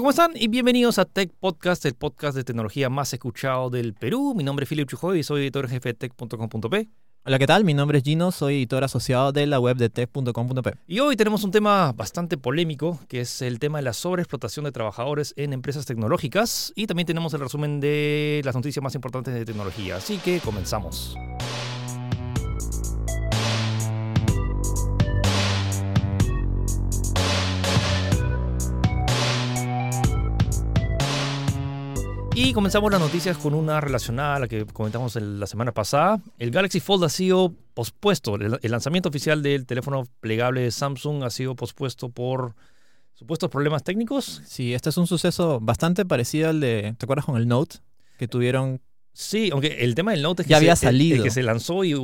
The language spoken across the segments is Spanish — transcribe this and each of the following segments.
Hola, ¿cómo están? Y bienvenidos a Tech Podcast, el podcast de tecnología más escuchado del Perú. Mi nombre es Philip Chujoy y soy editor jefe de tech.com.p. Hola, ¿qué tal? Mi nombre es Gino, soy editor asociado de la web de tech.com.p. Y hoy tenemos un tema bastante polémico, que es el tema de la sobreexplotación de trabajadores en empresas tecnológicas. Y también tenemos el resumen de las noticias más importantes de tecnología. Así que comenzamos. Y comenzamos las noticias con una relacionada a la que comentamos la semana pasada. El Galaxy Fold ha sido pospuesto. El, lanzamiento oficial del teléfono plegable de Samsung ha sido pospuesto por supuestos problemas técnicos. Sí, este es un suceso bastante parecido al de, ¿te acuerdas con el Note? Que tuvieron Sí, aunque el tema del Note es que, ya había se, salido. que se lanzó y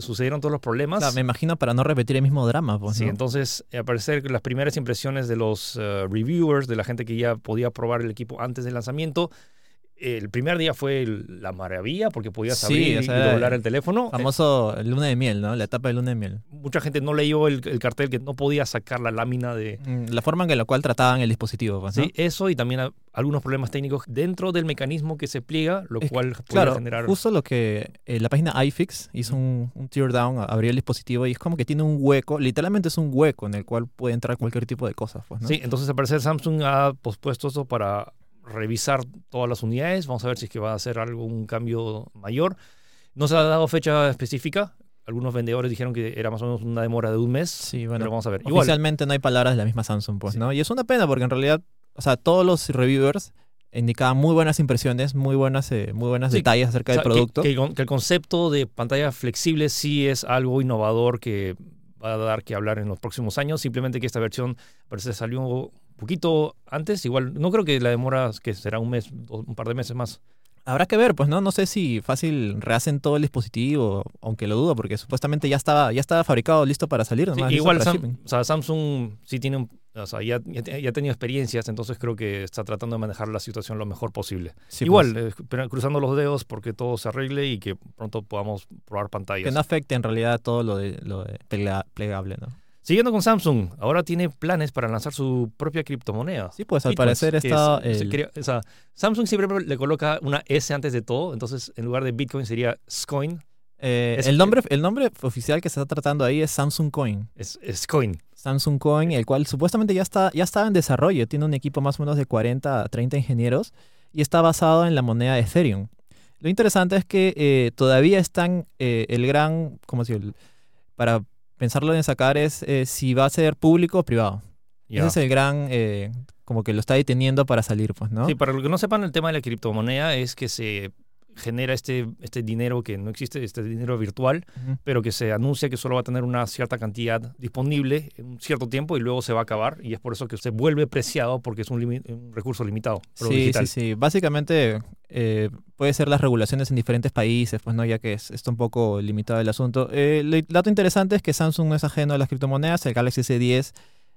sucedieron todos los problemas. me imagino para no repetir el mismo drama. Pues, sí, entonces, al parecer, las primeras impresiones de los eh, reviewers, de la gente que ya podía probar el equipo antes del lanzamiento, el primer día fue la maravilla porque podías abrir y doblar el teléfono. Famoso luna de miel, ¿no? La etapa de luna de miel. Mucha gente no leyó el, cartel que no podía sacar la lámina de... Mm, la forma en la cual trataban el dispositivo. Pues, Sí, eso y también algunos problemas técnicos dentro del mecanismo que se pliega, lo cual puede claro, generar... justo lo que eh, la página iFix hizo un, un tear down, abrió el dispositivo y es como que tiene un hueco, literalmente es un hueco en el cual puede entrar cualquier tipo de cosas. Pues, Sí, entonces al parecer Samsung ha pospuesto eso para revisar todas las unidades. Vamos a ver si es que va a hacer algún cambio mayor. No se ha dado fecha específica. Algunos vendedores dijeron que era más o menos una demora de un mes. Sí, bueno. Pero vamos a ver. Oficialmente no hay palabras de la misma Samsung, pues, ¿no? Y es una pena porque en realidad, o sea, todos los reviewers indicaban muy buenas impresiones, muy buenas, eh, muy buenas detalles acerca del producto. Que, que, el concepto de pantalla flexible sí es algo innovador que va a dar que hablar en los próximos años. Simplemente que esta versión parece salió poquito antes, igual, no creo que la demora, que será un mes, un par de meses más. Habrá que ver, pues no, no sé si fácil rehacen todo el dispositivo, aunque lo dudo, porque supuestamente ya estaba, ya estaba fabricado, listo para salir. igual o sea, Samsung sí tiene un, o sea, ya, ya, ha tenido experiencias, entonces creo que está tratando de manejar la situación lo mejor posible. igual, pues. eh, cruzando los dedos porque todo se arregle y que pronto podamos probar pantallas. Que no afecte en realidad todo lo de, lo de plegable, ¿no? Siguiendo con Samsung, ahora tiene planes para lanzar su propia criptomoneda. Sí, pues al parecer está... o sea, Samsung siempre le coloca una S antes de todo, entonces en lugar de Bitcoin sería Scoin. Eh, el, nombre, el nombre oficial que se está tratando ahí es Samsung Coin. Es, Coin. Samsung Coin, el cual supuestamente ya está, ya está en desarrollo. Tiene un equipo más o menos de 40 a 30 ingenieros y está basado en la moneda de Ethereum. Lo interesante es que eh, todavía están eh, el gran, ¿cómo dice? Para pensarlo en sacar es eh, si va a ser público o privado. Ese es el gran, eh, como que lo está deteniendo para salir, pues, ¿no? Sí, para los que no sepan, el tema de la criptomoneda es que se genera este, este dinero que no existe, este dinero virtual, pero que se anuncia que solo va a tener una cierta cantidad disponible en un cierto tiempo y luego se va a acabar. Y es por eso que se vuelve preciado porque es un, recurso limitado. Sí, sí, sí. Básicamente eh, puede ser las regulaciones en diferentes países, pues no, ya que es, está un poco limitado el asunto. Eh, el dato interesante es que Samsung no es ajeno a las criptomonedas. El Galaxy S10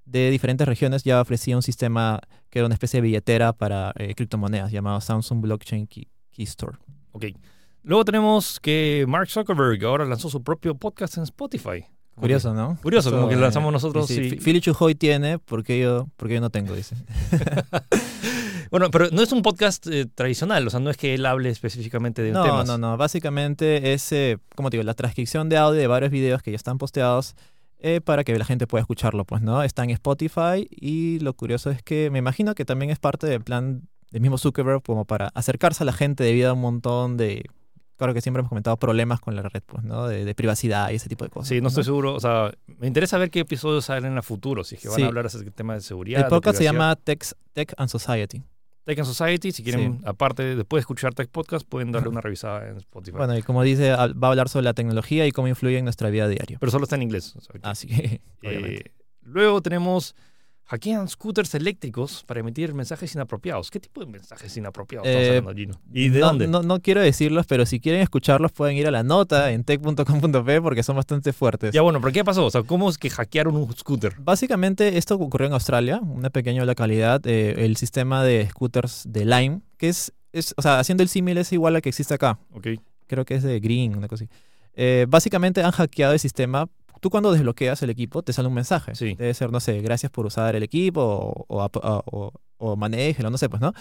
de diferentes regiones ya ofrecía un sistema que era una especie de billetera para eh, criptomonedas llamado Samsung Blockchain Key Store. Ok. Luego tenemos que Mark Zuckerberg ahora lanzó su propio podcast en Spotify. Curioso, ¿no? Curioso, como que lo lanzamos nosotros. Sí, Philly Chujoy tiene, porque yo, porque yo no tengo, dice. bueno, pero no es un podcast eh, tradicional, o sea, no es que él hable específicamente de no, temas. No, no, no. Básicamente es, eh, como te digo, la transcripción de audio de varios videos que ya están posteados eh, para que la gente pueda escucharlo, pues, ¿no? Está en Spotify y lo curioso es que me imagino que también es parte del plan del mismo Zuckerberg como para acercarse a la gente debido a un montón de, claro que siempre hemos comentado problemas con la red, pues, ¿no? De, privacidad y ese tipo de cosas. Sí, no, estoy seguro, o sea, me interesa ver qué episodios salen en el futuro, si es que van a hablar acerca del tema de seguridad. El podcast se llama Tech, Tech and Society. Tech and Society, si quieren, aparte, después de escuchar Tech Podcast, pueden darle una revisada en Spotify. Bueno, y como dice, va a hablar sobre la tecnología y cómo influye en nuestra vida diaria. Pero solo está en inglés. Así que, eh, luego tenemos hackean scooters eléctricos para emitir mensajes inapropiados. ¿Qué tipo de mensajes inapropiados estamos eh, hablando, Gino? ¿Y de no, dónde? No, quiero decirlos, pero si quieren escucharlos pueden ir a la nota en tech.com.p porque son bastante fuertes. Ya bueno, pero ¿qué pasó? O sea, ¿cómo es que hackearon un scooter? Básicamente esto ocurrió en Australia, una pequeña localidad. Eh, el sistema de scooters de Lime, que es, es, o sea, haciendo el símil es igual al que existe acá. Ok. Creo que es de Green, una cosa así. Eh, básicamente han hackeado el sistema tú cuando desbloqueas el equipo te sale un mensaje. Sí. Debe ser, no sé, gracias por usar el equipo o, o manéjelo, no sé, pues, ¿no?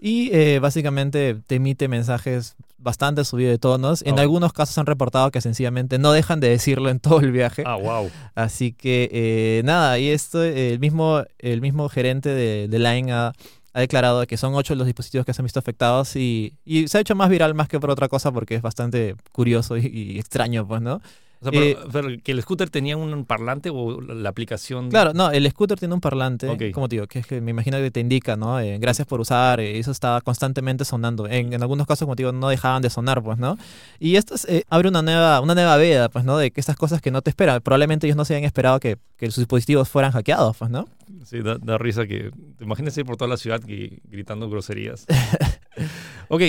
Y eh, básicamente te emite mensajes bastante subidos de tonos. En Oh. algunos casos han reportado que sencillamente no dejan de decirlo en todo el viaje. Ah, wow. Así que eh, nada, y esto, el mismo, el mismo gerente de, de Line ha, ha declarado que son ocho los dispositivos que se han visto afectados y, y se ha hecho más viral más que por otra cosa porque es bastante curioso y, y extraño, pues, ¿no? O sea, pero, Eh, pero que el scooter tenía un parlante o la, aplicación. Claro, no, el scooter tiene un parlante, como te digo, que es que me imagino que te indica, ¿no? Eh, gracias por usar, eh, eso está constantemente sonando. En, en algunos casos, como te digo, no dejaban de sonar, pues, ¿no? Y esto es, eh, abre una nueva, una nueva veda, pues, ¿no? De que estas cosas que no te esperan, probablemente ellos no se habían esperado que, que sus dispositivos fueran hackeados, pues, ¿no? Sí, da, da risa que. Imagínense ir por toda la ciudad gritando groserías. ok,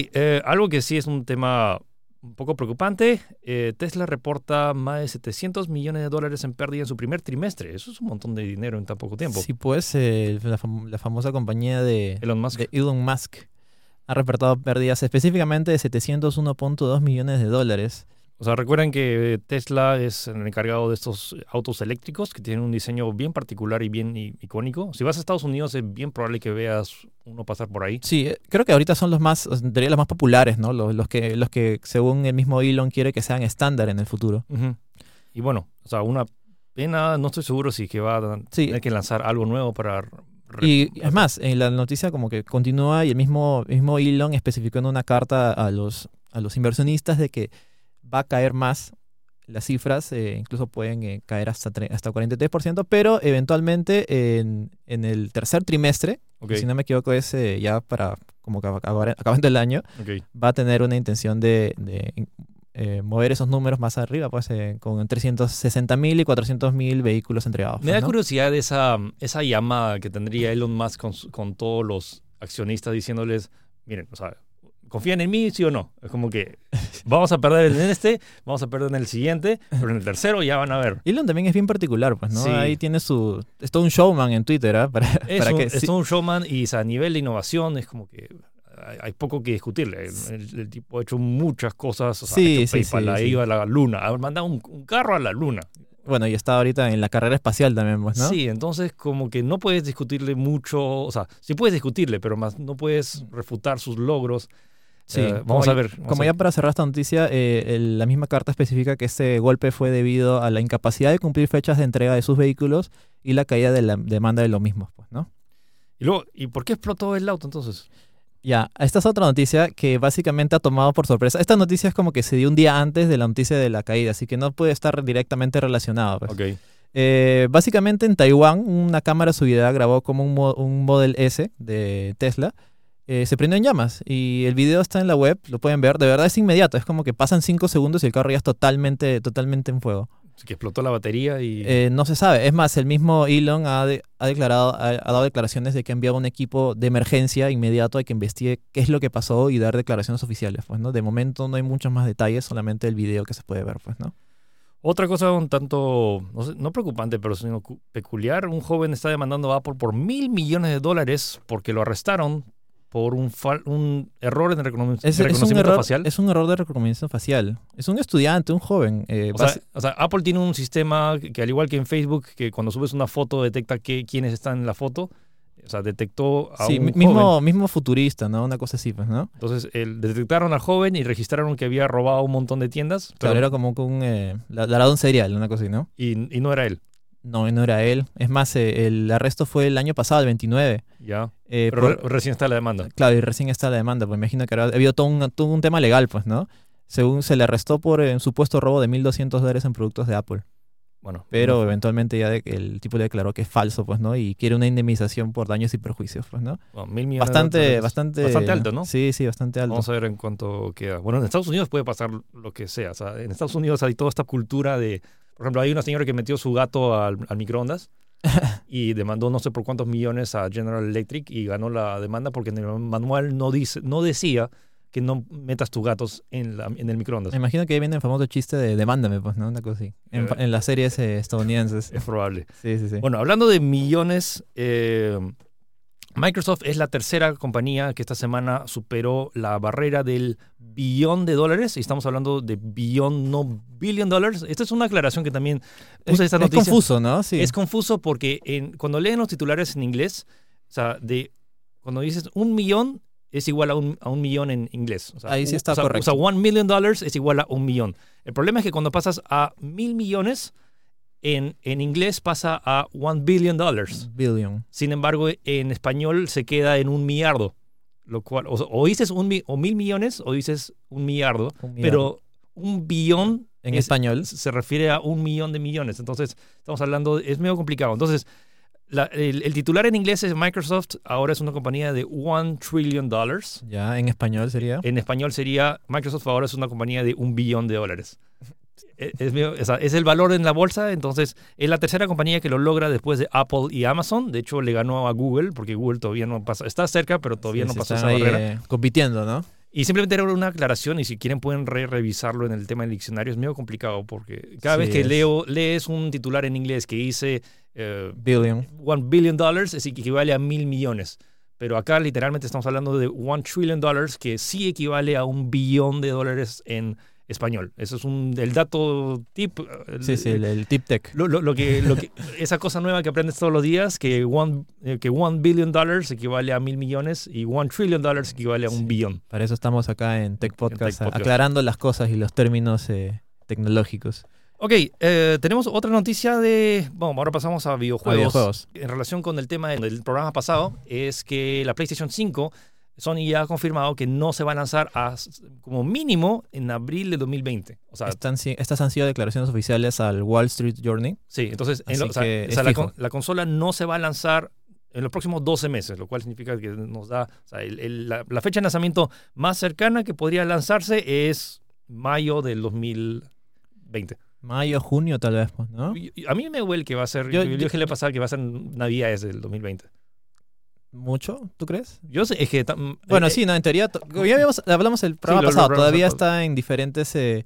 algo que sí es un tema un poco preocupante. eh, Tesla reporta más de 700 millones de dólares en pérdida en su primer trimestre. Eso es un montón de dinero en tan poco tiempo. Sí, pues, eh, la, fam- la famosa compañía de, Elon Musk. de Elon Musk ha reportado pérdidas específicamente de 701.2 millones de dólares. O sea, recuerden que Tesla es el encargado de estos autos eléctricos que tienen un diseño bien particular y bien icónico. Si vas a Estados Unidos es bien probable que veas uno pasar por ahí. Sí, eh, creo que ahorita son los más, los más populares, ¿no? Los, los que, los que, según el mismo Elon, quiere que sean estándar en el futuro. Y bueno, o sea, una pena, no estoy seguro si que va a Sí. tener que lanzar algo nuevo para... Y es más, en la noticia como que continúa y el mismo, mismo Elon especificó en una carta a los, a los inversionistas de que va a caer más las cifras, eh, incluso pueden eh, caer hasta, hasta 43%, pero eventualmente en, en el tercer trimestre, si no me equivoco es eh, ya para como que acabar- acabando el año, va a tener una intención de, de, mover esos números más arriba, pues con 360 mil y 400 mil vehículos entregados. Me pues, da ¿no? curiosidad esa, esa llamada que tendría Elon Musk con, con todos los accionistas diciéndoles, miren, o sea, ¿confían en mí, sí o no? Es como que vamos a perder en este, vamos a perder en el siguiente, pero en el tercero ya van a ver. Elon también es bien particular, pues, ¿no? Sí. Ahí tiene su... Es todo un showman en Twitter, ¿ah? Para, Es, para un, que... es sí- todo un showman y o sea, a nivel de innovación es como que hay, poco que discutirle. El, tipo ha hecho muchas cosas. O sea, Sí, ha hecho sí, PayPal, sí, ha ido a la luna, ha mandado un, un carro a la luna. Bueno, y está ahorita en la carrera espacial también, pues, ¿no? Sí, entonces como que no puedes discutirle mucho, o sea, sí puedes discutirle, pero más no puedes refutar sus logros. Sí, Eh, vamos a ver. vamos Como a ya para cerrar esta noticia, eh, el- la misma carta especifica que este golpe fue debido a la incapacidad de cumplir fechas de entrega de sus vehículos y la caída de la demanda de los mismos, pues, ¿no? Y luego, ¿y por qué explotó el auto entonces? Ya, esta es otra noticia que básicamente ha tomado por sorpresa. Esta noticia es como que se dio un día antes de la noticia de la caída, así que no puede estar directamente relacionado. pues. Ok. Eh, básicamente en Taiwán, una cámara seguridad grabó como un, un Model S de Tesla. Eh, se prendió en llamas y el video está en la web, lo pueden ver. De verdad es inmediato, es como que pasan cinco segundos y el carro ya es totalmente, totalmente en fuego. Así que explotó la batería y... Eh, no se sabe. Es más, el mismo Elon ha, de- ha declarado, ha, ha dado declaraciones de que ha enviado un equipo de emergencia inmediato a que investigue qué es lo que pasó y dar declaraciones oficiales. Pues, ¿no? De momento no hay muchos más detalles, solamente el video que se puede ver, pues, ¿no? Otra cosa un tanto, no, sé, no preocupante, pero sino cu- peculiar, un joven está demandando a Apple por mil millones de dólares porque lo arrestaron por un, fal- un error en el reconomi- Es, es un reconocimiento error, facial. es un error de reconocimiento facial. Es un estudiante, un joven. eh, O sea, basi- o sea, Apple tiene un sistema que, que al igual que en Facebook, que cuando subes una foto detecta que, quiénes están en la foto. O sea, detectó a sí, un mi- joven. mismo, mismo futurista, ¿no? Una cosa así, pues, ¿no? Entonces, el- detectaron al joven y registraron que había robado un montón de tiendas. Claro, pero- era como un eh, la- un serial, una cosa así, ¿no? y, y no era él. No, no era él. Es más, eh, el arresto fue el año pasado, el 29. Ya. Eh, Pero por- recién está la demanda. Claro, y recién está la demanda, pues imagino que habrá habido todo un, todo un tema legal, pues, ¿no? Según se le arrestó por eh, un supuesto robo de 1.200 dólares en productos de Apple. Bueno, Pero no- eventualmente ya de- el tipo le declaró que es falso, pues, ¿no? Y quiere una indemnización por daños y perjuicios, pues, ¿no? bueno, mil millones de Bastante, dólares. bastante... bastante alto, ¿no? Sí, sí, bastante alto. Vamos a ver en cuánto queda. Bueno, en Estados Unidos puede pasar lo que sea. O sea, en Estados Unidos hay toda esta cultura de. Por ejemplo, hay una señora que metió su gato al, al microondas y demandó no sé por cuántos millones a General Electric y ganó la demanda porque en el manual no, dice, no decía que no metas tus gatos en, la- en el microondas. Me imagino que ahí viene el famoso chiste de demándame, pues, ¿no? Una cosa así. En, en las series eh, estadounidenses. Es probable. Sí, sí, sí. Bueno, hablando de millones, eh, Microsoft es la tercera compañía que esta semana superó la barrera del billón de dólares. Y estamos hablando de billón, no billion dólares. Esta es una aclaración que también puse es, esta es noticia. confuso, ¿no? Sí. Es confuso porque en- cuando leen los titulares en inglés, o sea, de cuando dices un millón, es igual a un, a un millón en inglés. O sea, Ahí sí está o correcto. O sea, one million dollars es igual a un millón. El problema es que cuando pasas a mil millones, en, en inglés pasa a one billion dollars. Billion. Sin embargo, en español se queda en un millardo. Lo cual, o, o dices un, o mil millones o dices un millardo, Un millardo. pero un billón En es- español. se refiere a un millón de millones. Entonces, estamos hablando, es medio complicado. Entonces, la- el, el titular en inglés es Microsoft, ahora es una compañía de one trillion dollars. Ya, en español sería. En español sería, Microsoft ahora es una compañía de un billón de dólares. Es, es es el valor en la bolsa, entonces es la tercera compañía que lo logra después de Apple y Amazon. De hecho, le ganó a Google, porque Google todavía no pasa, está cerca, pero todavía Sí, no pasó esa ahí, barrera. eh, compitiendo, ¿no? Y simplemente era una aclaración y si quieren pueden re revisarlo en el tema del diccionario. Es medio complicado porque cada Sí, vez que es. leo, lees un titular en inglés que dice eh, Billion. one billion dollars, es equivale a mil millones. Pero acá literalmente estamos hablando de one trillion dollars que sí equivale a un billón de dólares en español. Eso es un, el dato tip. eh, Sí, sí, el, el tip tech. Lo, lo- lo que, lo que, esa cosa nueva que aprendes todos los días, que one, eh, que one billion dollars equivale a mil millones y one trillion dollars equivale a un Sí. billón. Para eso estamos acá en Tech Podcast, Podcast. aclarando las cosas y los términos eh, tecnológicos. Ok, eh, tenemos otra noticia de. Bueno, ahora pasamos a videojuegos. A videojuegos. En relación con el tema del programa pasado, es que la PlayStation 5, Sony ya ha confirmado que no se va a lanzar a- como mínimo en abril de 2020. O sea, Están, estas han sido declaraciones oficiales al Wall Street Journey. sí, entonces en lo- o sea, que o sea, la, con- la consola no se va a lanzar en los próximos 12 meses, lo cual significa que nos da. O sea, el- el- la, la fecha de lanzamiento más cercana que podría lanzarse es mayo del 2020. Mayo, junio tal vez, pues, ¿no? A mí me huele que va a ser. Yo- Yo, yo yo- dije la pasada que va a ser Navidades del 2020. ¿Mucho? ¿Tú crees? Yo sé, es que. tam- Bueno, eh, sí, no, en teoría, ya habíamos- hablamos el programa lo- lo pasado, todavía está en diferentes, eh,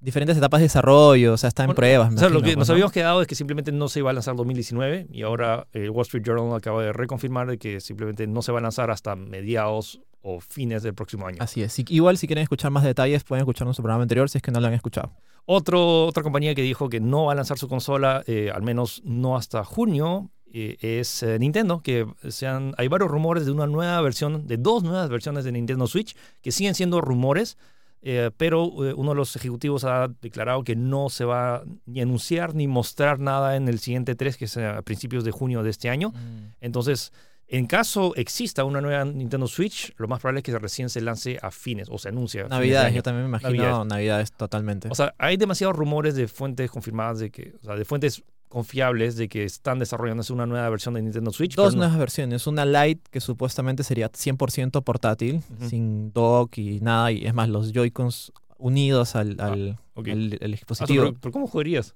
diferentes etapas de desarrollo, o sea, está en Bueno, pruebas. O sea, lo que pues, nos ¿no? habíamos quedado es que simplemente no se iba a lanzar 2019 y ahora el Wall Street Journal acaba de reconfirmar que simplemente no se va a lanzar hasta mediados o fines del próximo año. Así es. Igual, si quieren escuchar más detalles, pueden escuchar nuestro programa anterior si es que no lo han escuchado. Otro, otra compañía que dijo que no va a lanzar su consola, eh, al menos no hasta junio, eh, es eh, Nintendo, que sean, hay varios rumores de una nueva versión, de dos nuevas versiones de Nintendo Switch, que siguen siendo rumores, eh, pero eh, uno de los ejecutivos ha declarado que no se va ni anunciar ni mostrar nada en el siguiente 3, que es a principios de junio de este año. Entonces, en caso exista una nueva Nintendo Switch, lo más probable es que recién se lance a fines o se anuncie. Navidades, yo también me imagino Navidades. Navidades, totalmente. O sea, hay demasiados rumores de fuentes confirmadas de que, o sea, de fuentes confiables de que están desarrollándose una nueva versión de Nintendo Switch. Dos no- nuevas versiones. Una Lite que supuestamente sería 100% portátil, sin dock y nada. Y es más, los Joy-Cons unidos al, al, ok. al- al Ah, dispositivo. pero, pero ¿cómo jugarías?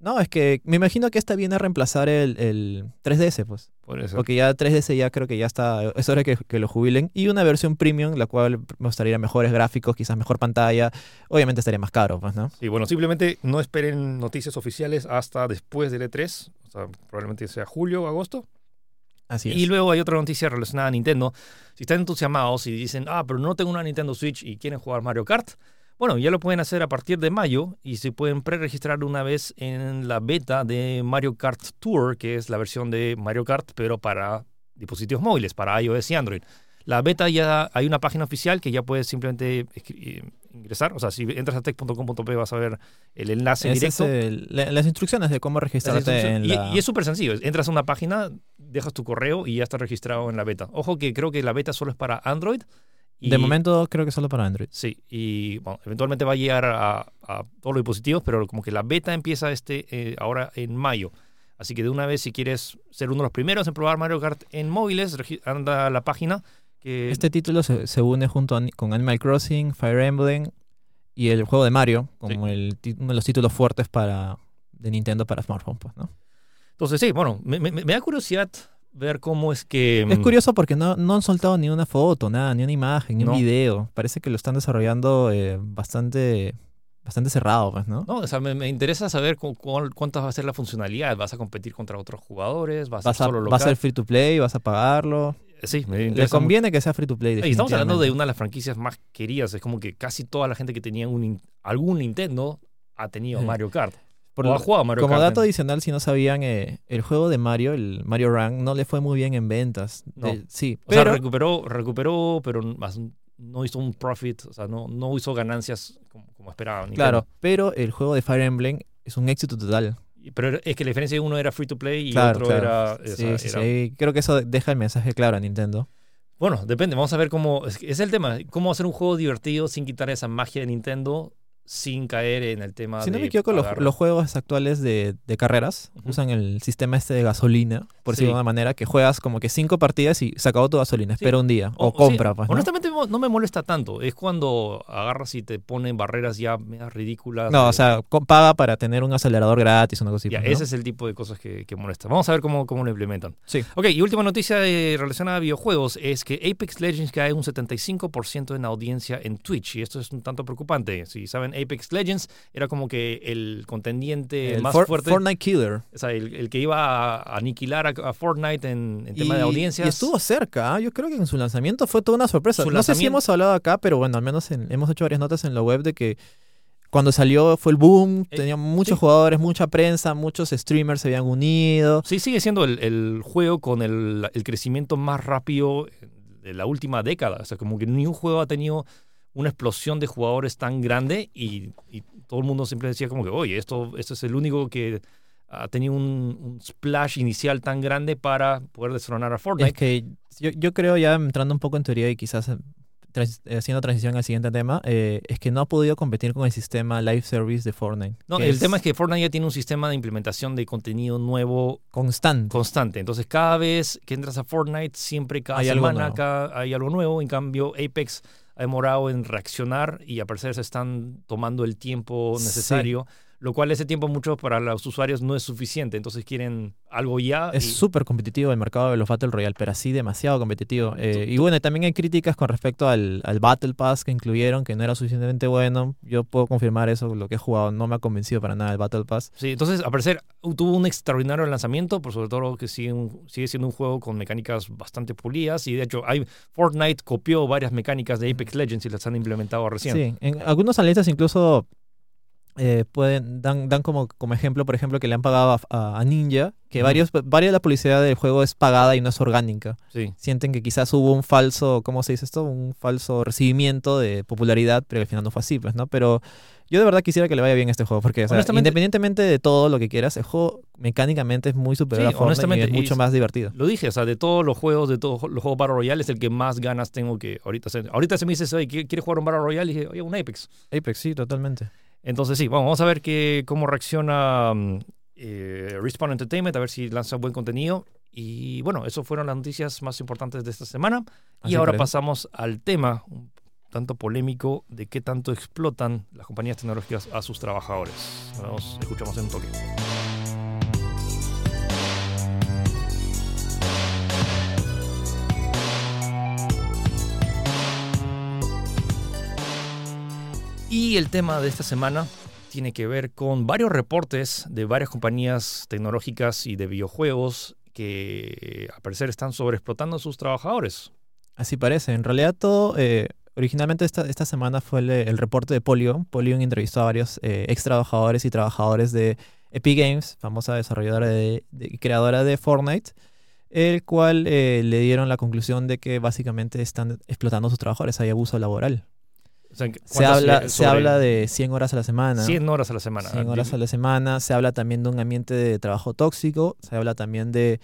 No, es que me imagino que esta viene a reemplazar el, el 3DS, pues. Por eso. Porque ya 3DS ya creo que ya está, es hora que, que lo jubilen. Y una versión premium, la cual mostraría mejores gráficos, quizás mejor pantalla. Obviamente estaría más caro, pues, ¿no? Sí, bueno, simplemente no esperen noticias oficiales hasta después del E3. O sea, probablemente sea julio o agosto. Así es. Y luego hay otra noticia relacionada a Nintendo. Si están entusiasmados y dicen, ah, pero no tengo una Nintendo Switch y quieren jugar Mario Kart, bueno, ya lo pueden hacer a partir de mayo y se pueden preregistrar una vez en la beta de Mario Kart Tour, que es la versión de Mario Kart, pero para dispositivos móviles, para iOS y Android. La beta ya hay una página oficial que ya puedes simplemente eh, ingresar. O sea, si entras a tech.com.p vas a ver el enlace Ese directo. el- la- las instrucciones de cómo registrarte en la... y, y es súper sencillo. Entras a una página, dejas tu correo y ya estás registrado en la beta. Ojo que creo que la beta solo es para Android. Y- De momento creo que solo para Android. Sí, y bueno, eventualmente va a llegar a, a todos los dispositivos, pero como que la beta empieza este eh, ahora en mayo. Así que de una vez, si quieres ser uno de los primeros en probar Mario Kart en móviles, anda a la página. Que Este título se, se une junto a- con Animal Crossing, Fire Emblem y el juego de Mario, como el, ti- uno de los títulos fuertes para, de Nintendo para smartphone, pues, ¿no? Entonces, sí, bueno, me, me- me da curiosidad ver cómo es que. Es mm, curioso porque no, no han soltado ni una foto, nada, ni una imagen, ni No. un video. Parece que lo están desarrollando eh, bastante, bastante cerrado, pues, ¿no? No, o sea, me, me interesa saber cu- cuál- cuánta va a ser la funcionalidad. ¿Vas a competir contra otros jugadores? ¿Vas, Vas a solo a ser free to play, vas a pagarlo. Sí, me Le interesa mucho. conviene que sea free to play. Y estamos hablando de una de las franquicias más queridas. Es como que casi toda la gente que tenía un, algún Nintendo ha tenido Sí. Mario Kart. Por o lo- has jugado Mario como Kart dato adicional, si no sabían, eh, el juego de Mario, el Mario Run, no le fue muy bien en ventas. No. De- sí, O sea, pero recuperó, recuperó, pero más no hizo un profit, o sea, no, no hizo ganancias como, como esperaban. claro, pero el juego de Fire Emblem es un éxito total. Pero es que la diferencia que uno era free to play y Claro, otro claro. era, o Sí, sea, sí, era- sí. Creo que eso deja el mensaje claro a Nintendo. Bueno, depende. Vamos a ver cómo. Es el tema. Cómo hacer un juego divertido sin quitar esa magia de Nintendo, sin caer en el tema Si no de. me equivoco, los, juegos actuales de, de carreras usan el sistema este de gasolina, por Sí. decirlo de una manera, que juegas como que cinco partidas y se acabó tu gasolina. Sí. Espera un día. O, O- sí, compra, pues. ¿no? Honestamente, no me molesta tanto. Es cuando agarras y te ponen barreras ya ridículas. No, de- o sea, paga para tener un acelerador gratis, una cosa así. ya, pues, ¿no? ese es el tipo de cosas que, que molesta. Vamos a ver cómo, cómo lo implementan. Sí. Ok, y última noticia eh, relacionada a videojuegos es que Apex Legends cae un 75% en audiencia en Twitch. Y esto es un tanto preocupante. Si saben, Apex Legends era como que el contendiente El más For- fuerte. Fortnite Killer. O sea, el, el que iba a aniquilar a, a Fortnite en, en tema de audiencias. Y estuvo cerca. ¿ah? Yo creo que en su lanzamiento fue toda una sorpresa. Su no sé si hemos hablado acá, pero bueno, al menos en- hemos hecho varias notas en la web de que cuando salió fue el boom, Eh, tenía muchos sí. jugadores, mucha prensa, muchos streamers se habían unido. Sí, sigue siendo el, el juego con el, el crecimiento más rápido de la última década. O sea, como que ni un juego ha tenido una explosión de jugadores tan grande y, y todo el mundo siempre decía como que, oye, esto, esto es el único que ha tenido un, un splash inicial tan grande para poder destronar a Es Fortnite. que yo, yo creo ya entrando un poco en teoría y quizás eh, trans- eh, haciendo transición al siguiente tema, eh, es que no ha podido competir con el sistema live service de Fortnite. no, el tema es que Fortnite ya tiene un sistema de implementación de contenido nuevo constante. constante. Entonces, cada vez que entras a Fortnite, siempre cada Hay semana hay algo nuevo. En cambio, Apex demorado en reaccionar y a parecer se están tomando el tiempo Sí. Lo cual ese tiempo mucho para los usuarios no es suficiente. Entonces quieren algo ya. Es y- súper competitivo el mercado de los Battle Royale, pero así demasiado competitivo. Eh, y bueno, también hay críticas con respecto al, al Battle Pass que incluyeron, que no era suficientemente bueno. Yo puedo confirmar eso, lo que he jugado no me ha convencido para nada el Battle Pass. Sí, entonces, a parecer, tuvo un extraordinario lanzamiento, por sobre todo que sigue, un- sigue siendo un juego con mecánicas bastante pulidas. Y de hecho, hay, Fortnite copió varias mecánicas de Apex Legends y las han implementado recién. Sí, en algunos analistas incluso eh, pueden dan, dan como, como ejemplo, por ejemplo, que le han pagado a, Ninja, que varios, varias de la publicidad del juego es pagada y no es orgánica. Sí. Sienten que quizás hubo un falso, ¿cómo se dice esto? Un falso recibimiento de popularidad, pero al final no fue así, pues, ¿no? Pero yo de verdad quisiera que le vaya bien a este juego, porque o sea, Honestamente- independientemente de todo lo que quieras, el juego mecánicamente es muy superior Sí, a Fortnite y es mucho y- más divertido. Lo dije, o sea, de todos los juegos, de todos los juegos Battle Royale, es el que más ganas tengo que ahorita. ahorita se me dice, oye, ¿qui- ¿quieres jugar un Battle Royale? Y dije, oye, un Apex. Apex, sí, totalmente. Entonces, sí, bueno, vamos a ver que, cómo reacciona mm, eh, Respawn Entertainment, a ver si lanza buen contenido. Y bueno, eso fueron las noticias más importantes de esta semana. Así y ahora parece. pasamos al tema un tanto polémico de qué tanto explotan las compañías tecnológicas a sus trabajadores. Nos escuchamos en un toque. Y el tema de esta semana tiene que ver con varios reportes de varias compañías tecnológicas y de videojuegos que a parecer están sobreexplotando a sus trabajadores. Así parece. En realidad todo, eh, originalmente esta, esta semana fue el, reporte de Polygon. Polygon entrevistó a varios eh, ex trabajadores y trabajadores de Epic Games, famosa desarrolladora de, de- creadora de Fortnite, el cual eh, le dieron la conclusión de que básicamente están explotando a sus trabajadores, hay abuso laboral. O sea, Se ¿cuántas, habla, eh, se habla de 100 horas a la semana. 100 horas a la semana. 100 horas a la semana. Se habla también de un ambiente de trabajo tóxico. Se habla también de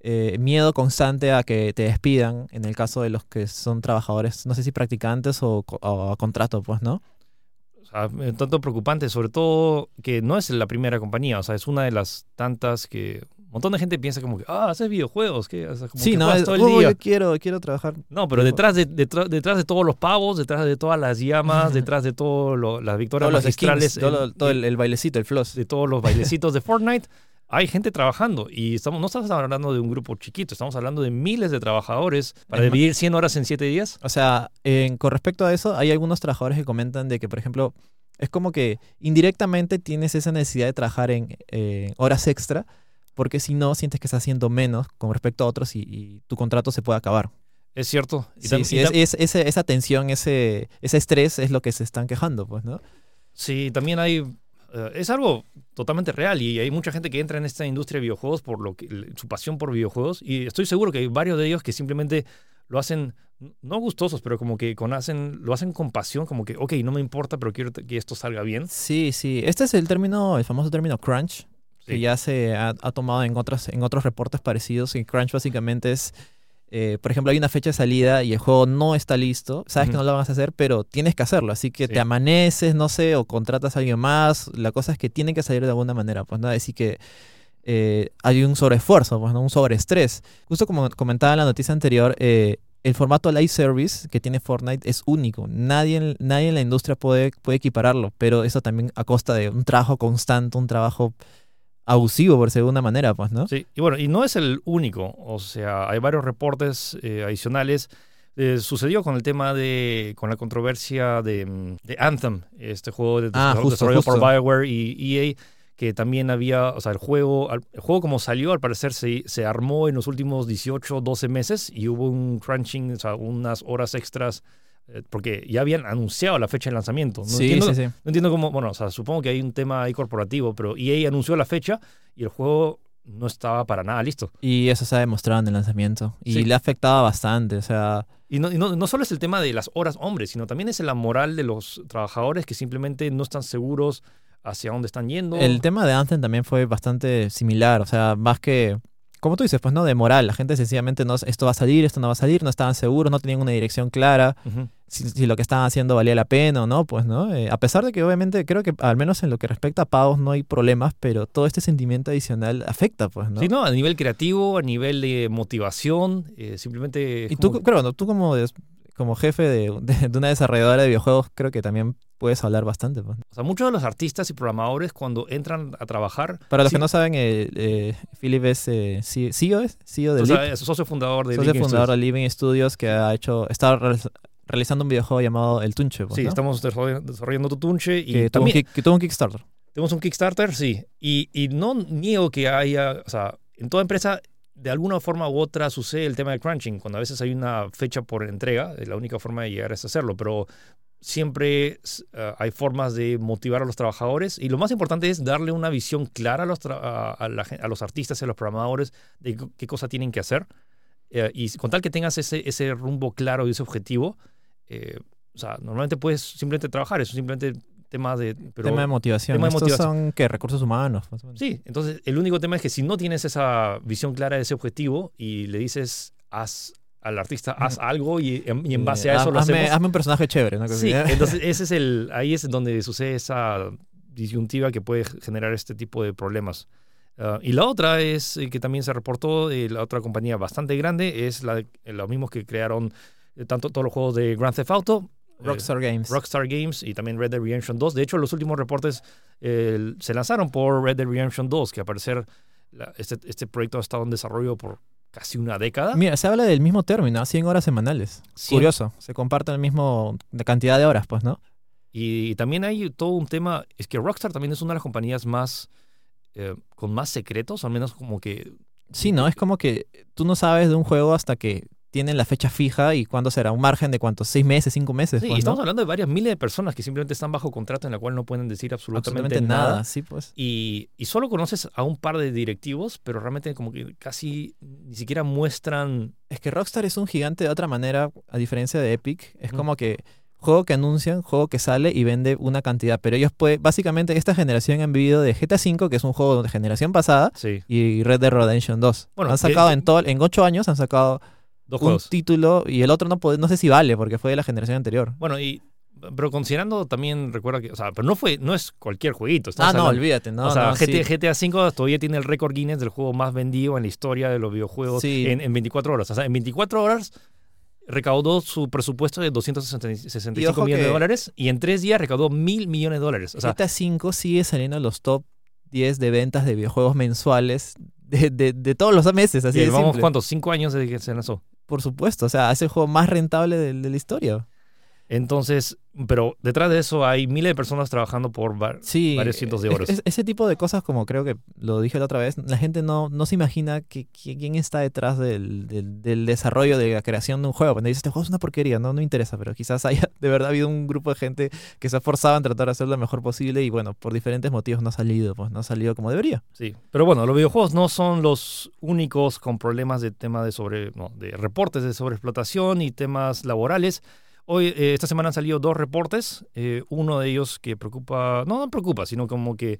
eh, miedo constante a que te despidan en el caso de los que son trabajadores, no sé si practicantes o, a contrato, pues, ¿no? O sea, un tanto preocupante, sobre todo que no es la primera compañía, o sea, es una de las tantas que un montón de gente piensa como que, ah, haces videojuegos, ¿qué? O sea, como sí, que no, es, todo el "Oh, día. yo quiero, quiero trabajar. No, pero detrás de, detrás, detrás de todos los pavos, detrás de todas las llamas, detrás de todas las victorias Todos los magistrales, skins, todo, el, el bailecito, el floss. de todos los bailecitos de Fortnite, hay gente trabajando. Y estamos, no estamos hablando de un grupo chiquito, estamos hablando de miles de trabajadores para Es dividir 100 horas en 7 días. O sea, en- con respecto a eso, hay algunos trabajadores que comentan de que, por ejemplo, es como que indirectamente tienes esa necesidad de trabajar en eh, horas extra, porque si no, sientes que estás haciendo menos con respecto a otros y, y tu contrato se puede acabar. Es cierto. Y Sí, sí, es, es- ese- esa tensión, ese, ese estrés es lo que se están quejando, pues, ¿no? Sí, también hay, eh, es algo totalmente real y hay mucha gente que entra en esta industria de videojuegos por lo que, su pasión por videojuegos y estoy seguro que hay varios de ellos que simplemente lo hacen no gustosos, pero como que con hacen, lo hacen con pasión, como que, ok, no me importa, pero quiero que esto salga bien. Sí, sí. Este es el término, el famoso término crunch, que ya se ha, tomado en, otros, en otros reportes parecidos. Y crunch básicamente es, eh, por ejemplo, hay una fecha de salida y el juego no está listo. Sabes que no lo vas a hacer, pero tienes que hacerlo. Así que te amaneces, no sé, o contratas a alguien más. La cosa es que tiene que salir de alguna manera. Pues nada, así que eh, hay un sobreesfuerzo, pues, ¿no? un sobreestrés. Justo como comentaba en la noticia anterior, eh, el formato live service que tiene Fortnite es único. Nadie, nadie en la industria puede, puede equipararlo, pero eso también a costa de un trabajo constante, un trabajo abusivo por segunda manera, pues, ¿no? Sí, y bueno, y no es el único, o sea, hay varios reportes eh, adicionales. Eh, sucedió con el tema de, con la controversia de, de Anthem, este juego de ah, desarrollo por Bioware y EA, que también había, o sea, el juego, el juego como salió, al parecer se, se armó en los últimos 18, 12 meses y hubo un crunching, o sea, unas horas extras, porque ya habían anunciado la fecha de lanzamiento. No, sí, entiendo, sí, sí. no entiendo cómo, bueno, o sea, supongo que hay un tema ahí corporativo, pero EA anunció la fecha y el juego no estaba para nada listo. Y eso se ha demostrado en el lanzamiento. Y le ha afectado bastante, o sea... Y no, y no, no, solo es el tema de las horas hombres, sino también es la moral de los trabajadores que simplemente no están seguros hacia dónde están yendo. El tema de Anthem también fue bastante similar, o sea, más que, como tú dices, pues no, de moral, la gente sencillamente no, esto va a salir, esto no va a salir, no estaban seguros, no tenían una dirección clara, si, lo que estaban haciendo valía la pena o no, pues no. Eh, a pesar de que obviamente creo que al menos en lo que respecta a pagos no hay problemas, pero todo este sentimiento adicional afecta, pues, ¿no? Sí, no, a nivel creativo, a nivel de motivación, eh, simplemente... Y tú, creo, tú como como jefe de, de, una desarrolladora de videojuegos, creo que también puedes hablar bastante. Pues. O sea, muchos de los artistas y programadores cuando entran a trabajar... Para los que no saben, eh, eh, Philip es eh, CEO, ¿es? CEO de o sea, es socio fundador de socio fundador de Living Studios que ha hecho... Está realizando un videojuego llamado El Tunche. Pues, sí, estamos desarrollando Tu Tunche y que, también, tuvo un, que tuvo un Kickstarter. Tenemos un Kickstarter, sí. Y, y no niego que haya... O sea, en toda empresa de alguna forma u otra sucede el tema de crunching, cuando a veces hay una fecha por entrega, la única forma de llegar es hacerlo, pero siempre eh, hay formas de motivar a los trabajadores y lo más importante es darle una visión clara a los, a, los artistas y a los programadores de qué cosa tienen que hacer. Eh, y con tal que tengas ese, ese rumbo claro y ese objetivo, eh, o sea, normalmente puedes simplemente trabajar, eso simplemente tema de... tema de motivación. Tema de Estos son que recursos humanos. Sí, entonces el único tema es que si no tienes esa visión clara de ese objetivo y le dices, haz al artista, haz algo y, en base a eso lo hacemos. Hazme un personaje chévere. ¿no? Sí, entonces ese es el, ahí es donde sucede esa disyuntiva que puede generar este tipo de problemas. Ah, y la otra es eh, que también se reportó, de la otra compañía bastante grande, es la, los mismos que crearon eh, tanto todos los juegos de Grand Theft Auto, Rockstar Games. Rockstar Games y también Red Dead Redemption 2. De hecho, los últimos reportes se lanzaron por Red Dead Redemption 2, que al parecer este, este, proyecto ha estado en desarrollo por casi una década. Mira, se habla del mismo término, 100 horas semanales. Curioso, se comparten el mismo de cantidad de horas, pues, ¿no? Y, también hay todo un tema, es que Rockstar también es una de las compañías más, eh, con más secretos, al menos como que... Sí, ¿no? Es como que tú no sabes de un juego hasta que tienen la fecha fija y cuándo será, un margen de cuántos, seis meses, cinco meses. Sí, pues, estamos hablando de varias miles de personas que simplemente están bajo contrato en la cual no pueden decir absolutamente, nada. Sí, pues. Y, y, solo conoces a un par de directivos, pero realmente como que casi ni siquiera muestran... Es que Rockstar es un gigante de otra manera, a diferencia de Epic. Es como que juego que anuncian, juego que sale y vende una cantidad. Pero ellos pueden, básicamente esta generación han vivido de GTA V, que es un juego de generación pasada, y Red Dead Redemption 2. Bueno, han sacado en todo, en ocho años han sacado Dos un título y el otro no, no sé si vale porque fue de la generación anterior. Bueno, y pero considerando también, recuerda que, o sea, pero no fue, no es cualquier jueguito. Ah, no, olvídate, no. O sea, GTA, V todavía tiene el récord Guinness del juego más vendido en la historia de los videojuegos en, en, 24 horas. O sea, en 24 horas recaudó su presupuesto de 265 millones de dólares y en tres días recaudó mil millones de dólares. O sea, GTA V sigue saliendo en los top 10 de ventas de videojuegos mensuales de, de, de todos los meses. Así y cuántos, cinco años desde que se lanzó por supuesto. O sea, es el juego más rentable de, la historia. Entonces, pero detrás de eso hay miles de personas trabajando por var- Sí, varios cientos de horas. es- ese tipo de cosas, como creo que lo dije la otra vez, la gente no, no se imagina que, que- quién está detrás del, del- del desarrollo, de la creación de un juego. Cuando dice, este juego es una porquería, no, no interesa, pero quizás haya de verdad habido un grupo de gente que se ha forzado en tratar de hacerlo lo mejor posible y bueno, por diferentes motivos no ha salido, pues no ha salido como debería. Sí, pero bueno, los videojuegos no son los únicos con problemas de tema de sobre, no, de reportes de sobreexplotación y temas laborales. Hoy, eh, esta semana han salido dos reportes, eh, uno de ellos que preocupa, no, no preocupa, sino como que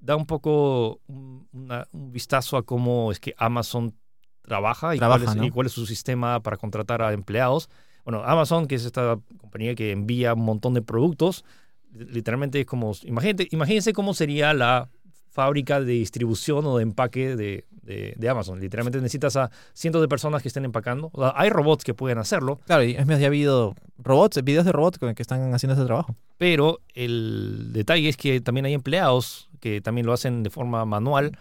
da un poco un, una- un vistazo a cómo es que Amazon trabaja, y, Trabaja, cuál es, ¿no? y cuál es su sistema para contratar a empleados. Bueno, Amazon, que es esta compañía que envía un montón de productos, literalmente es como, imagínate, imagínense cómo sería la fábrica de distribución o de empaque de, de- de Amazon. Literalmente necesitas a cientos de personas que estén empacando. O sea, hay robots que pueden hacerlo, Claro, y es más, ya ha habido robots, videos de robots que están haciendo ese trabajo. pero el detalle es que también hay empleados que también lo hacen de forma manual.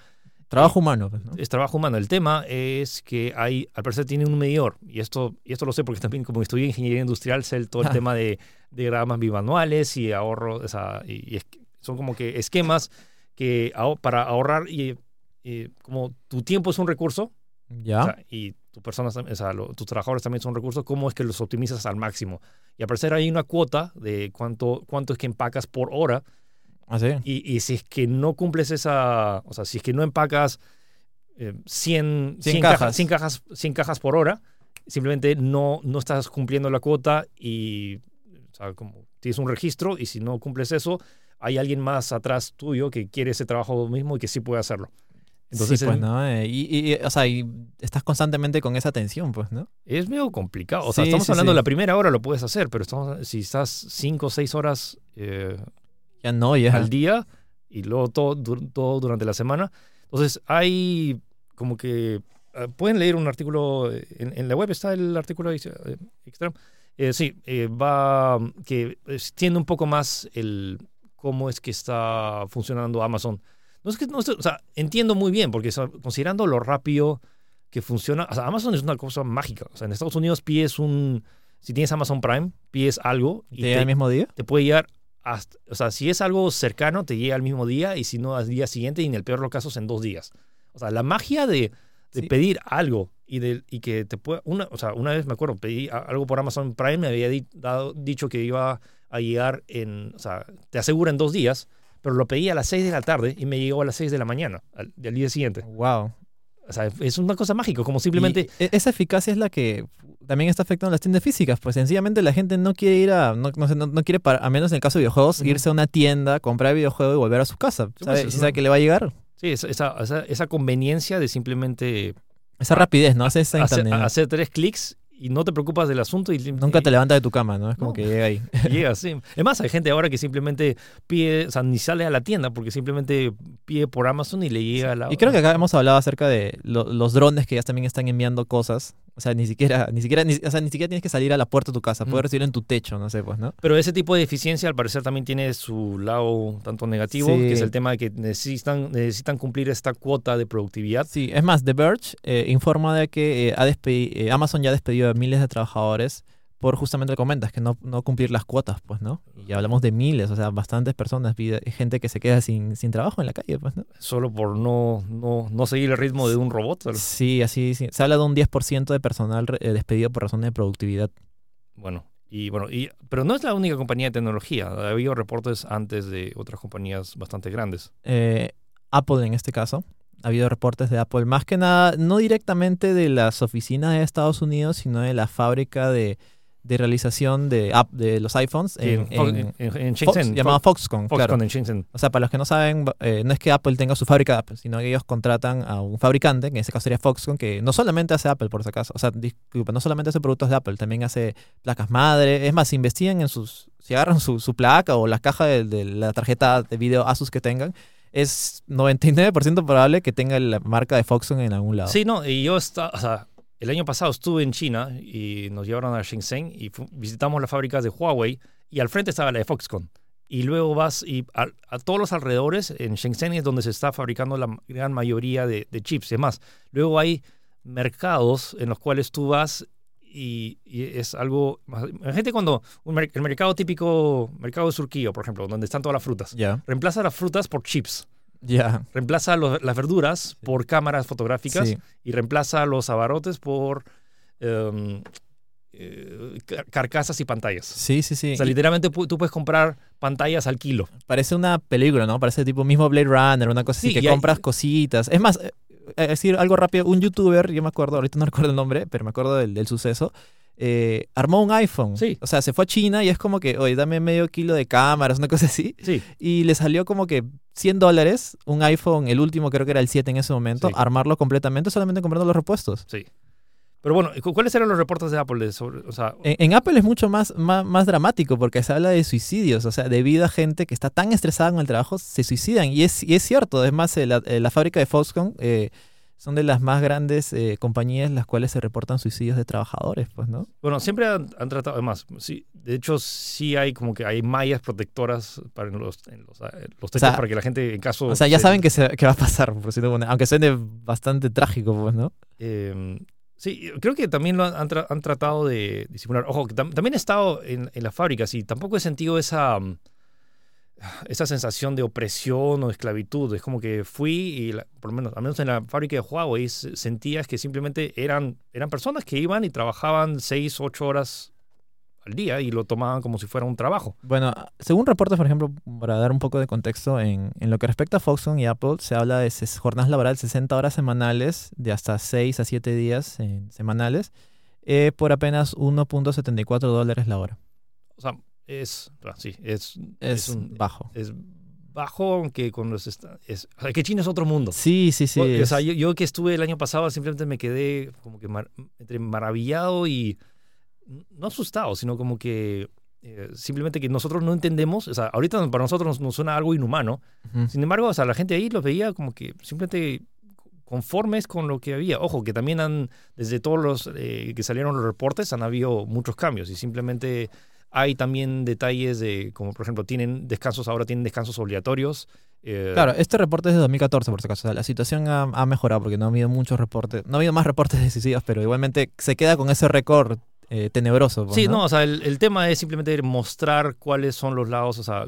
Trabajo humano, pues, ¿no? Es trabajo humano. El tema es que hay, al parecer tiene un medidor. Y esto, y esto lo sé porque también como estudié ingeniería industrial, sé el- todo el Ah. tema de, de diagramas bimanuales y ahorro. o sea, y, y es- son como que esquemas que para ahorrar y, y como tu tiempo es un recurso, Ya. O sea, y tus personas, o sea, lo- tus trabajadores también son recursos, ¿cómo es que los optimizas al máximo? Y al parecer hay una cuota de cuánto, cuánto es que empacas por hora ¿Ah, sí? y, y si es que no cumples esa, o sea, si es que no empacas eh, 100, 100 100 cajas. 100 cajas, 100 cajas por hora, simplemente no, no estás cumpliendo la cuota y, o sea, como tienes un registro y si no cumples eso, hay alguien más atrás tuyo que quiere ese trabajo mismo y que sí puede hacerlo. Entonces sí, pues, es- ¿no? Eh, y, y- o sea, y estás constantemente con esa tensión, pues, ¿no? Es medio complicado. O sea, Sí, estamos sí, hablando de la primera hora, lo puedes hacer, pero estamos, si estás cinco o seis horas eh, Ya no, ya. al día y luego todo, todo durante la semana. Entonces, hay como que. eh, pueden leer un artículo. eh, En, en la web está el artículo eh, extra. Eh, sí, eh, va. que extiende un poco más el cómo es que está funcionando Amazon. No es que. No, o sea, entiendo muy bien, porque considerando lo rápido que funciona. O sea, Amazon es una cosa mágica. O sea, en Estados Unidos pides un. Si tienes Amazon Prime, pides algo y ¿Te llega el mismo día? te puede llegar hasta, o sea, si es algo cercano, te llega al mismo día y si no, al día siguiente y en el peor de los casos en dos días. O sea, la magia de, de Sí. pedir algo y, de, y que te pueda, una, o sea, una vez me acuerdo, pedí algo por Amazon Prime, me había di- dado, dicho que iba a llegar en, o sea, te asegura en dos días, pero lo pedí a las 6 de la tarde y me llegó a las 6 de la mañana, al, del día siguiente. Wow. O sea, es una cosa mágica, como simplemente... Y e- esa eficacia es la que también está afectando las tiendas físicas. Pues sencillamente la gente no quiere ir a, no, no, sé, no- no quiere, para, a menos en el caso de videojuegos, Ujú. irse a una tienda, comprar videojuego y volver a su casa. pues, ¿Sabe? es Si una- sabe que le va a llegar. Sí, esa, esa, esa- conveniencia de simplemente Esa rapidez, ¿no? Hace esa hacer, hacer tres clics y no te preocupas del asunto y Nunca te levantas de tu cama, ¿no? Es como No. que llega ahí. llega, sí. Es más, hay gente ahora que simplemente pide, o sea, ni sale a la tienda porque simplemente pide por Amazon y le llega a la Y creo que acá hemos hablado acerca de lo- los drones que ya también están enviando cosas. O sea, ni siquiera, ni siquiera, ni, o sea, ni siquiera tienes que salir a la puerta de tu casa. Puedes Mm. recibirlo en tu techo, no sé, pues, ¿no? Pero ese tipo de eficiencia al parecer también tiene su lado tanto negativo, Sí. que es el tema de que necesitan, necesitan cumplir esta cuota de productividad. Sí, es más, The Verge eh, informa de que eh, ha eh, Amazon ya ha despedido a miles de trabajadores por justamente lo que comentas, que no, no cumplir las cuotas, pues, ¿no? Y hablamos de miles, o sea, bastantes personas, vida- gente que se queda sin, sin trabajo en la calle, pues, ¿no? Solo por no, no, no seguir el ritmo de un robot. ¿sabes? Sí, así, sí. Se habla de un 10% de personal eh, despedido por razones de productividad. Bueno, y bueno, y, pero no es la única compañía de tecnología. Ha habido reportes antes de otras compañías bastante grandes. Eh, Apple en este caso. Ha habido reportes de Apple, más que nada, no directamente de las oficinas de Estados Unidos, sino de la fábrica de, de realización de, app, de los iPhones en, en, en en- en Fox- Shenzhen. llamado Foxconn. Foxconn claro. en Shenzhen. O sea, para los que no saben, eh, no es que Apple tenga su fábrica de Apple, sino que ellos contratan a un fabricante, que en este caso sería Foxconn, que no solamente hace Apple, por si acaso. O sea, disculpa, no solamente hace productos de Apple, también hace placas madre. Es más, si investigan en sus. Si agarran su, su placa o la caja de, de la tarjeta de video Asus que tengan, es 99% probable que tenga la marca de Foxconn en algún lado. Sí, no, y yo estaba, o sea, el año pasado estuve en China y nos llevaron a Shenzhen y visitamos las fábricas de Huawei y al frente estaba la de Foxconn. Y luego vas y a, a todos los alrededores, en Shenzhen es donde se está fabricando la gran mayoría de, de chips. Es más, luego hay mercados en los cuales tú vas y, y es algo... Gente cuando un mer- el mercado típico, mercado de Surquillo, por ejemplo, donde están todas las frutas, Ya, reemplaza las frutas por chips, ya. reemplaza los- las verduras por cámaras fotográficas Sí. y reemplaza los abarotes por em, eh, car- carcasas y pantallas. Sí, sí, sí. O sea, literalmente tú puedes comprar pantallas al kilo. Parece una película, ¿no? Parece tipo mismo Blade Runner, una cosa Sí, así, que hay- compras cositas. Es más, eh, eh, decir algo rápido, un youtuber, yo me acuerdo, ahorita no recuerdo el nombre, pero me acuerdo del, del suceso, eh, armó un iPhone. Sí. O sea, se fue a China y es como que, oye, dame medio kilo de cámaras, una cosa así. Sí, Y le salió como que 100 dólares, un iPhone, el último creo que era el 7 en ese momento, Sí. armarlo completamente solamente comprando los repuestos. sí. Pero bueno, ¿cu- ¿cuáles eran los reportes de Apple sobre, o sea, En, en Apple es mucho más, más, más dramático porque se habla de suicidios, o sea, debido a gente que está tan estresada con el trabajo, se suicidan. Y es, y es cierto, es más, eh, la, eh, la fábrica de Foxconn eh, son de las más grandes eh, compañías las cuales se reportan suicidios de trabajadores, pues, ¿no? Bueno, siempre han, han tratado, además, sí, de hecho sí hay como que hay mallas protectoras para en los, en los, eh, los techos sea, para que la gente en caso... O sea, ya se- saben que, se- que va a pasar, por de alguna- aunque suene bastante trágico, pues, ¿no? eh, sí, creo que también lo han, han tra- han tratado de disimular. Ojo, que tam- también he estado en, en las fábricas y tampoco he sentido esa, mm, esa sensación de opresión o esclavitud. Es como que fui y, la- por lo menos, al menos en la fábrica de Huawei, se- sentías que simplemente eran, eran personas que iban y trabajaban seis, ocho horas al día y lo tomaban como si fuera un trabajo. Bueno, según reportes, por ejemplo, para dar un poco de contexto, en, en lo que respecta a Foxconn y Apple, se habla de jornadas laborales 60 horas semanales, de hasta 6 a 7 días eh, semanales, eh, por apenas 1.74 dólares la hora. O sea, es, ah, sí, es, Es, un- bajo. es bajo, aunque con los... Es, o sea, que China es otro mundo. Sí, sí, sí. O sea, yo, yo que estuve el año pasado simplemente me quedé como que mar- entre maravillado y no asustado, sino como que eh, simplemente que nosotros no entendemos, o sea, ahorita para nosotros nos, nos suena algo inhumano, sin embargo, o sea, la gente ahí los veía como que simplemente conformes con lo que había. Ojo, que también han, desde todos los eh, que salieron los reportes, han habido muchos cambios y simplemente hay también detalles de, como por ejemplo, tienen descansos, ahora tienen descansos obligatorios. eh, Claro, este reporte es de 2014, por si acaso. O sea, la situación ha, ha mejorado porque no ha habido muchos reportes, no ha habido más reportes de suicidios, pero igualmente se queda con ese récord eh, tenebroso. pues, Sí, ¿no? no, o sea, el, el tema es simplemente mostrar cuáles son los lados, o sea,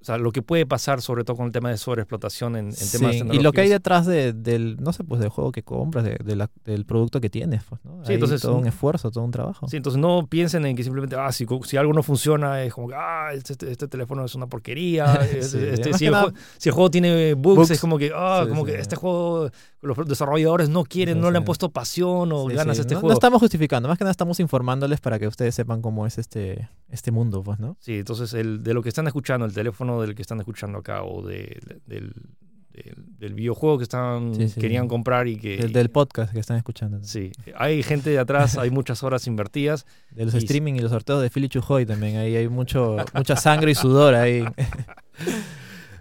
o sea, lo que puede pasar, sobre todo con el tema de sobreexplotación en, en Sí, temas y lo que hay tecnológicos. detrás de- del, no sé, pues del juego que compras, de, de la- del producto que tienes, pues, ¿no? Sí, Hay entonces, todo un mm, esfuerzo, todo un trabajo. Sí, entonces no piensen en que simplemente, ah, si, si algo no funciona, es como que, ah, este, este- este teléfono es una porquería. este- Sí, este- si, el si juego tiene bugs, Bugs. es como que, ah, como que este juego, los desarrolladores no quieren, Sí, no le han puesto pasión o Sí, ganas a este no, no juego. estamos justificando, más que nada estamos informándoles para que ustedes sepan cómo es este, este mundo, pues, ¿no? Sí, entonces el, de lo que están escuchando, el teléfono del que están escuchando acá o de- del, del, del videojuego que están querían comprar y que... El del podcast que están escuchando. Sí, hay gente de atrás, hay muchas horas invertidas. De los Y- streaming y los sorteos de Philly Chujoy también. Ahí hay mucho, mucha sangre y sudor ahí.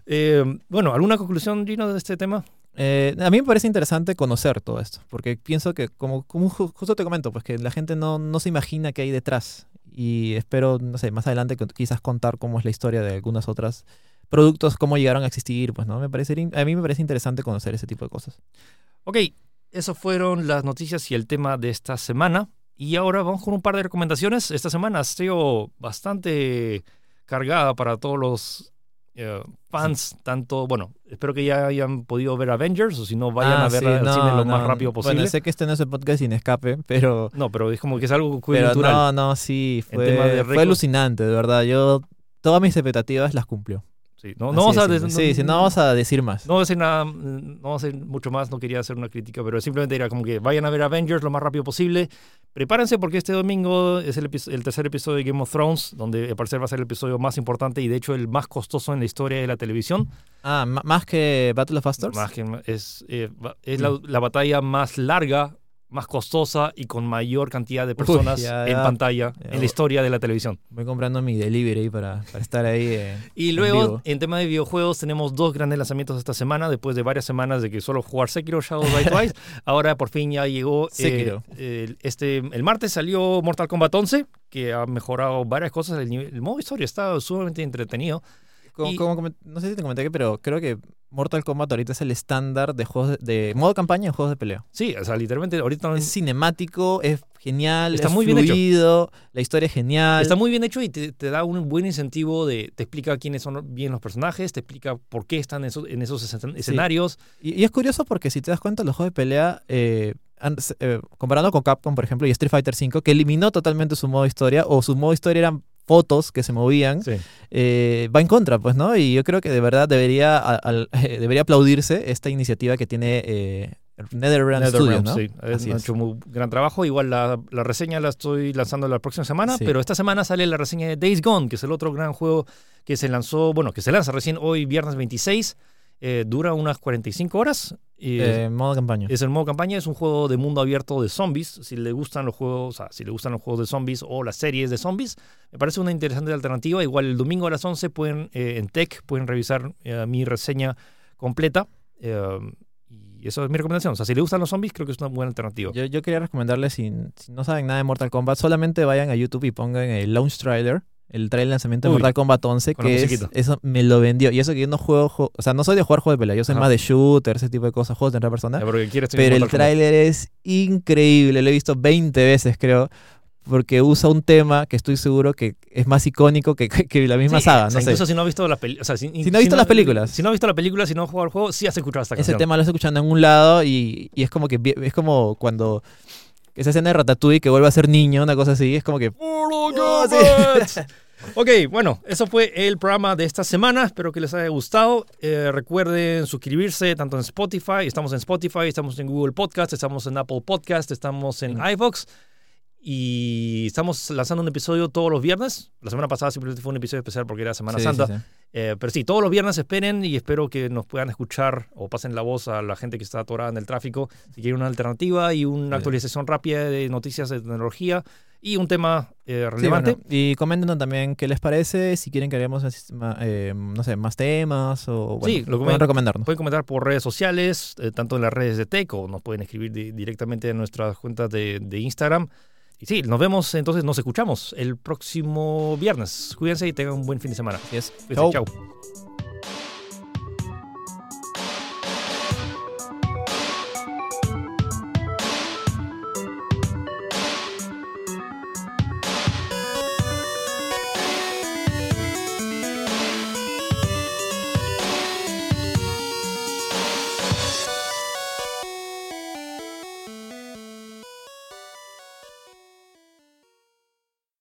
Eh, bueno, ¿alguna conclusión, Gino, de este tema? Eh, a mí me parece interesante conocer todo esto, porque pienso que, como, como ju- justo te comento, pues que la gente no, no se imagina qué hay detrás. Y espero, no sé, más adelante quizás contar cómo es la historia de algunas otras productos, cómo llegaron a existir, pues, ¿no? Me parecería, in- a mí me parece interesante conocer ese tipo de cosas. Ok, esas fueron las noticias y el tema de esta semana. Y ahora vamos con un par de recomendaciones. Esta semana ha sido bastante cargada para todos los eh, fans, tanto, bueno, espero que ya hayan podido ver Avengers o si no, vayan Ah, a ver sí, al no, cine lo no, más rápido Bueno, posible. sé que este no es el podcast sin escape, pero... No, pero es como que es algo Pero cultural. no, no, sí, fue, fue alucinante, de verdad. Yo todas mis expectativas las cumplió. Sí, no, no vamos a simple. sí, sí, no vamos a decir más. No voy a decir nada, mm, no voy a decir mucho más, no quería hacer una crítica, pero simplemente era como que vayan a ver Avengers lo más rápido posible. Prepárense porque este domingo es el, tercer episodio de Game of Thrones, donde al parecer va a ser el episodio más importante y de hecho el más costoso en la historia de la televisión. Ah, más que Battle of Bastards. Más que- es eh, es la, la batalla más larga, más costosa y con mayor cantidad de personas ya, en pantalla Ya, en la historia de la televisión. Voy comprando mi delivery para, para estar ahí. eh, Y en luego, vivo. en tema de videojuegos, tenemos dos grandes lanzamientos esta semana, después de varias semanas de que solo jugar Sekiro Shadow Die Twice. Ahora por fin ya llegó. eh, Sekiro. el, este, el martes salió Mortal Kombat 11, que ha mejorado varias cosas. El, nivel- el modo historia está sumamente entretenido. Como- y- como comen- no sé si te comenté, pero creo que Mortal Kombat ahorita es el estándar de juegos de, de modo campaña en juegos de pelea. Sí, o sea, literalmente ahorita no Es cinemático, es genial, Está es muy bien hecho. fluido, la historia es genial. Está muy bien hecho y te, te da un buen incentivo de, te explica quiénes son bien los personajes, te explica por qué están en esos, en esos escen- escenarios. Y, y es curioso porque si te das cuenta, los juegos de pelea, eh, eh, comparando con Capcom, por ejemplo, y Street Fighter V, que eliminó totalmente su modo historia, o su modo historia eran fotos que se movían, Sí. eh, va en contra, pues, ¿no? Y yo creo que de verdad debería, al- debería aplaudirse esta iniciativa que tiene eh, NetherRealm Studios, ¿no? sí, Así han es. hecho un gran trabajo. Igual la, la reseña la estoy lanzando la próxima semana, Sí. pero esta semana sale la reseña de Days Gone, que es el otro gran juego que se lanzó, bueno, que se lanza recién hoy, viernes 26. Eh, dura unas 45 horas. y Eh, modo campaña. Es el modo campaña, es un juego de mundo abierto de zombies. Si le gustan los juegos, o sea, si le gustan los juegos de zombies o las series de zombies, me parece una interesante alternativa. Igual el domingo a las 11 pueden, eh, en Tech, pueden revisar eh, mi reseña completa. y eso es mi recomendación. O sea, si le gustan los zombies, creo que es una buena alternativa. Yo, yo quería recomendarles, si, si no saben nada de Mortal Kombat, solamente vayan a YouTube y pongan el launch trailer, el trailer de lanzamiento de Uy, Mortal Kombat 11, con la que es, eso me lo vendió. Y eso que yo no juego, o sea, no soy de jugar juegos de pelea, yo soy Ajá. más de shooter, ese tipo de cosas, juegos de tercera persona. Ya, Pero el tráiler es increíble, lo he visto 20 veces creo, porque usa un tema que estoy seguro que es más icónico que, que- que la misma Sí, saga, o sea, no sé. Incluso si no has visto la película. O sea, si, Si no has visto las películas. Si no has visto la película, si no has jugado el juego, sí has escuchado esta Ese canción. tema lo estoy escuchando en un lado y, y es como que es como cuando esa escena de Ratatouille que vuelve a ser niño, una cosa así, es como que Oh, ok, bueno, eso fue el programa de esta semana. Espero que les haya gustado. Eh, recuerden suscribirse tanto en Spotify, estamos en Spotify, estamos en Google Podcast, estamos en Apple Podcast, estamos en iVoox. Y estamos lanzando un episodio todos los viernes. La semana pasada simplemente fue un episodio especial porque era Semana Sí, Santa. sí, sí. Eh, pero sí, todos los viernes esperen y espero que nos puedan escuchar o pasen la voz a la gente que está atorada en el tráfico. Si quieren una alternativa y una actualización rápida de noticias de tecnología y un tema eh, relevante. bueno, y coméntenos también qué les parece, si quieren que hagamos eh, no sé, más temas o bueno, Sí, lo pueden comen- recomendarnos. Pueden comentar por redes sociales, eh, tanto en las redes de Tech o nos pueden escribir di- directamente en nuestras cuentas de, de Instagram. Y sí, nos vemos, entonces nos escuchamos el próximo viernes. Cuídense y tengan un buen fin de semana. Así es. Cuídense, Chau.